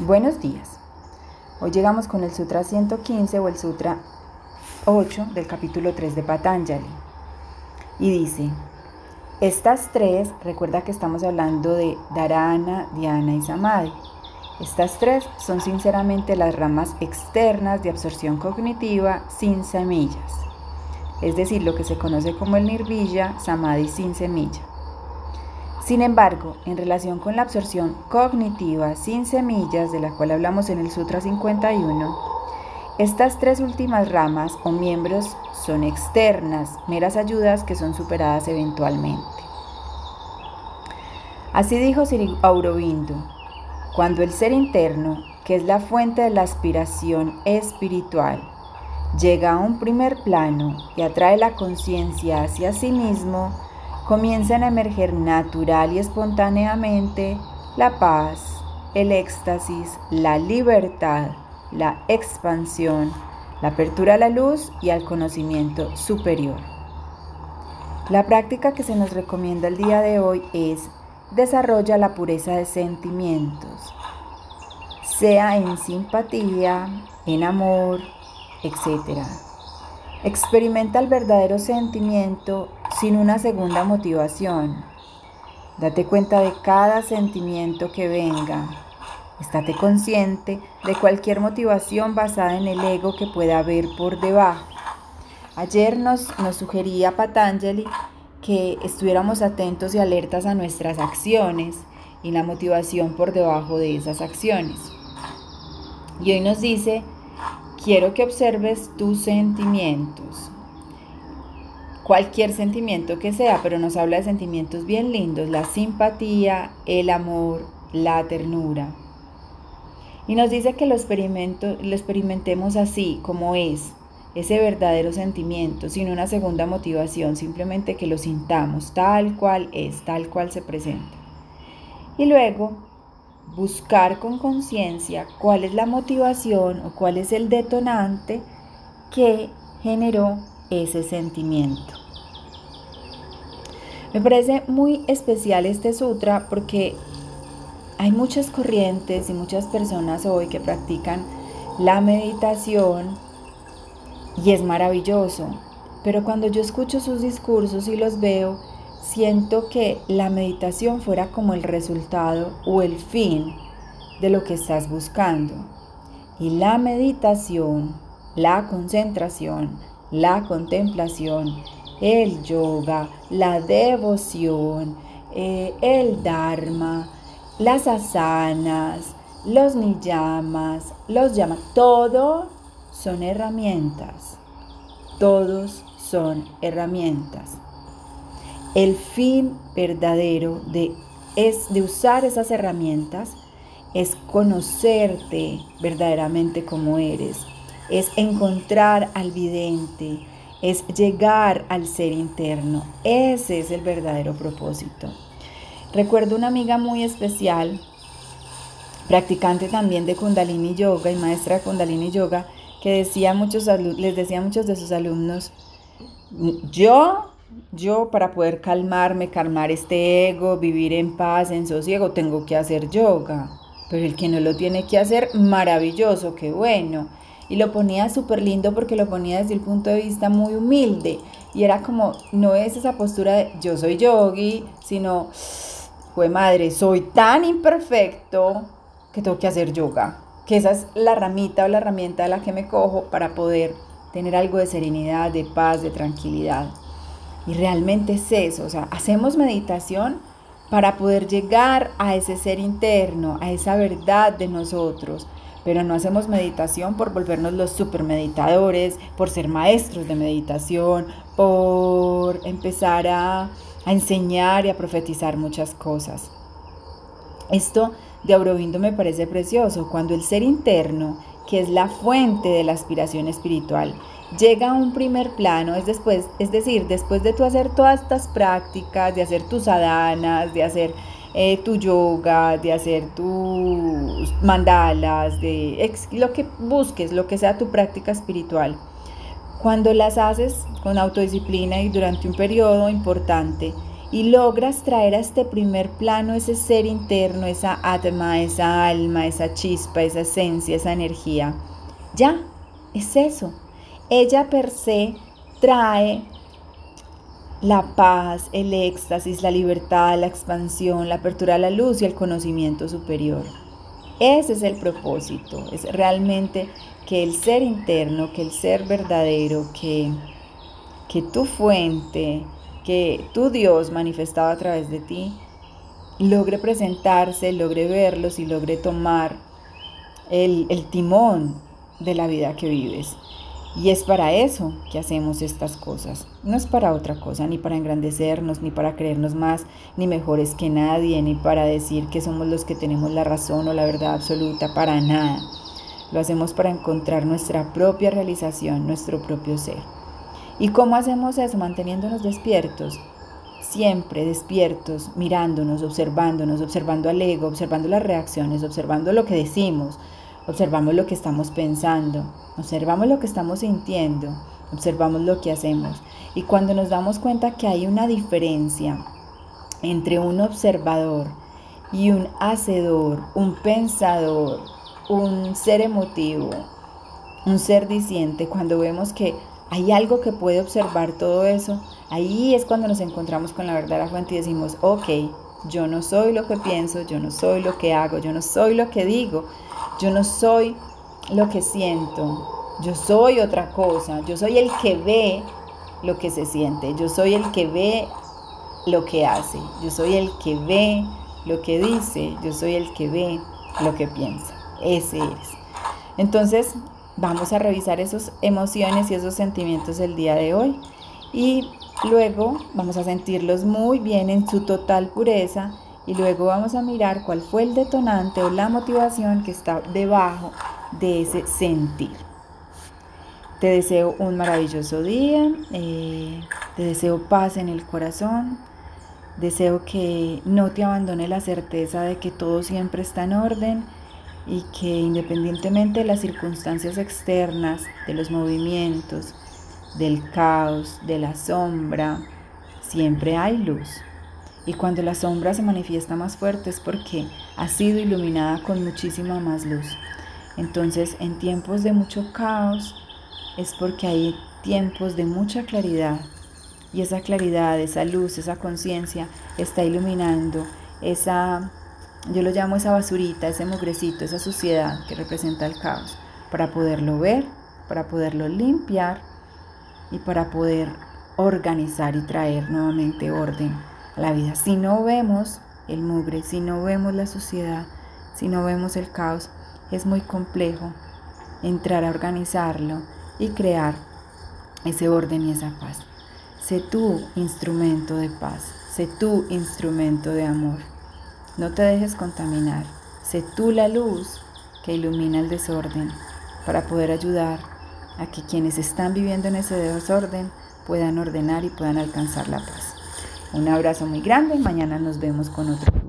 Buenos días. Hoy llegamos con el Sutra 115 o el Sutra 8 del capítulo 3 de Patanjali. Y dice, estas tres, recuerda que estamos hablando de Dharana, Dhyana y Samadhi. Estas tres son sinceramente las ramas externas de absorción cognitiva sin semillas, es decir, lo que se conoce como el Nirvija, Samadhi sin semilla. Sin embargo, en relación con la absorción cognitiva sin semillas, de la cual hablamos en el Sutra 51, estas tres últimas ramas o miembros son externas, meras ayudas que son superadas eventualmente. Así dijo Sri Aurobindo, cuando el ser interno, que es la fuente de la aspiración espiritual, llega a un primer plano y atrae la conciencia hacia sí mismo, comienzan a emerger natural y espontáneamente la paz, el éxtasis, la libertad, la expansión, la apertura a la luz y al conocimiento superior. La práctica que se nos recomienda el día de hoy es desarrolla la pureza de sentimientos, sea en simpatía, en amor, etc. Experimenta el verdadero sentimiento sin una segunda motivación. Date cuenta de cada sentimiento que venga. Estate consciente de cualquier motivación basada en el ego que pueda haber por debajo. Ayer nos, nos sugería Patanjali que estuviéramos atentos y alertas a nuestras acciones y la motivación por debajo de esas acciones. Y hoy nos dice, quiero que observes tus sentimientos cualquier sentimiento que sea, pero nos habla de sentimientos bien lindos, la simpatía, el amor, la ternura. Y nos dice que lo, lo experimentemos así, como es, ese verdadero sentimiento, sin una segunda motivación, simplemente que lo sintamos tal cual es, tal cual se presenta. Y luego buscar con conciencia cuál es la motivación o cuál es el detonante que generó ese sentimiento. Me parece muy especial este sutra porque hay muchas corrientes y muchas personas hoy que practican la meditación y es maravilloso, pero cuando yo escucho sus discursos y los veo, siento que la meditación fuera como el resultado o el fin de lo que estás buscando. Y la meditación, la concentración, la contemplación, el yoga, la devoción, eh, el dharma, las asanas, los niyamas, los llamas, todo son herramientas. Todos son herramientas. El fin verdadero de, es, de usar esas herramientas es conocerte verdaderamente como eres, es encontrar al vidente, es llegar al ser interno. Ese es el verdadero propósito. Recuerdo una amiga muy especial, practicante también de Kundalini Yoga y maestra de Kundalini Yoga, que decía muchos les decía a muchos de sus alumnos, yo, yo para poder calmarme, calmar este ego, vivir en paz, en sosiego, tengo que hacer yoga. Pero el que no lo tiene que hacer, maravilloso, qué bueno y lo ponía súper lindo porque lo ponía desde el punto de vista muy humilde y era como, no es esa postura de yo soy yogi, sino, fue madre, soy tan imperfecto que tengo que hacer yoga, que esa es la ramita o la herramienta de la que me cojo para poder tener algo de serenidad, de paz, de tranquilidad. Y realmente es eso, o sea, hacemos meditación para poder llegar a ese ser interno, a esa verdad de nosotros, pero no hacemos meditación por volvernos los super meditadores, por ser maestros de meditación, por empezar a, enseñar y a profetizar muchas cosas. Esto de Aurobindo me parece precioso, cuando el ser interno, que es la fuente de la aspiración espiritual, llega a un primer plano, es después, es decir, después de tú hacer todas estas prácticas, de hacer tus adanas, de hacer eh, tu yoga, de hacer tus mandalas, de lo que busques, lo que sea tu práctica espiritual. Cuando las haces con autodisciplina y durante un periodo importante y logras traer a este primer plano ese ser interno, esa atma, esa alma, esa chispa, esa esencia, esa energía, ya, es eso. Ella per se trae la paz, el éxtasis, la libertad, la expansión, la apertura a la luz y el conocimiento superior. Ese es el propósito, es realmente que el ser interno, que el ser verdadero, que, que tu fuente, que tu Dios manifestado a través de ti, logre presentarse, logre verlos y logre tomar el, el timón de la vida que vives. Y es para eso que hacemos estas cosas. No es para otra cosa, ni para engrandecernos, ni para creernos más, ni mejores que nadie, ni para decir que somos los que tenemos la razón o la verdad absoluta, para nada. Lo hacemos para encontrar nuestra propia realización, nuestro propio ser. ¿Y cómo hacemos eso? Manteniéndonos despiertos, siempre despiertos, mirándonos, observándonos, observando al ego, observando las reacciones, observando lo que decimos, observamos lo que estamos pensando, observamos lo que estamos sintiendo, observamos lo que hacemos. Y cuando nos damos cuenta que hay una diferencia entre un observador y un hacedor, un pensador, un ser emotivo, un ser diciente, cuando vemos que hay algo que puede observar todo eso, ahí es cuando nos encontramos con la verdad la fuente y decimos, ok, yo no soy lo que pienso, yo no soy lo que hago, yo no soy lo que digo, yo no soy lo que siento, yo soy otra cosa, yo soy el que ve lo que se siente, yo soy el que ve lo que hace, yo soy el que ve lo que dice, yo soy el que ve lo que piensa, ese eres. Entonces vamos a revisar esas emociones y esos sentimientos el día de hoy. Y luego vamos a sentirlos muy bien en su total pureza y luego vamos a mirar cuál fue el detonante o la motivación que está debajo de ese sentir. Te deseo un maravilloso día, eh, te deseo paz en el corazón, deseo que no te abandone la certeza de que todo siempre está en orden y que independientemente de las circunstancias externas, de los movimientos, del caos, de la sombra, siempre hay luz. Y cuando la sombra se manifiesta más fuerte es porque ha sido iluminada con muchísima más luz. Entonces, en tiempos de mucho caos es porque hay tiempos de mucha claridad. Y esa claridad, esa luz, esa conciencia está iluminando esa, yo lo llamo esa basurita, ese mugrecito, esa suciedad que representa el caos, para poderlo ver, para poderlo limpiar y para poder organizar y traer nuevamente orden la vida. Si no vemos el mugre, si no vemos la suciedad, si no vemos el caos, es muy complejo entrar a organizarlo y crear ese orden y esa paz. Sé tú instrumento de paz, sé tú instrumento de amor. No te dejes contaminar, sé tú la luz que ilumina el desorden para poder ayudar a que quienes están viviendo en ese desorden puedan ordenar y puedan alcanzar la paz. Un abrazo muy grande. Mañana nos vemos con otro.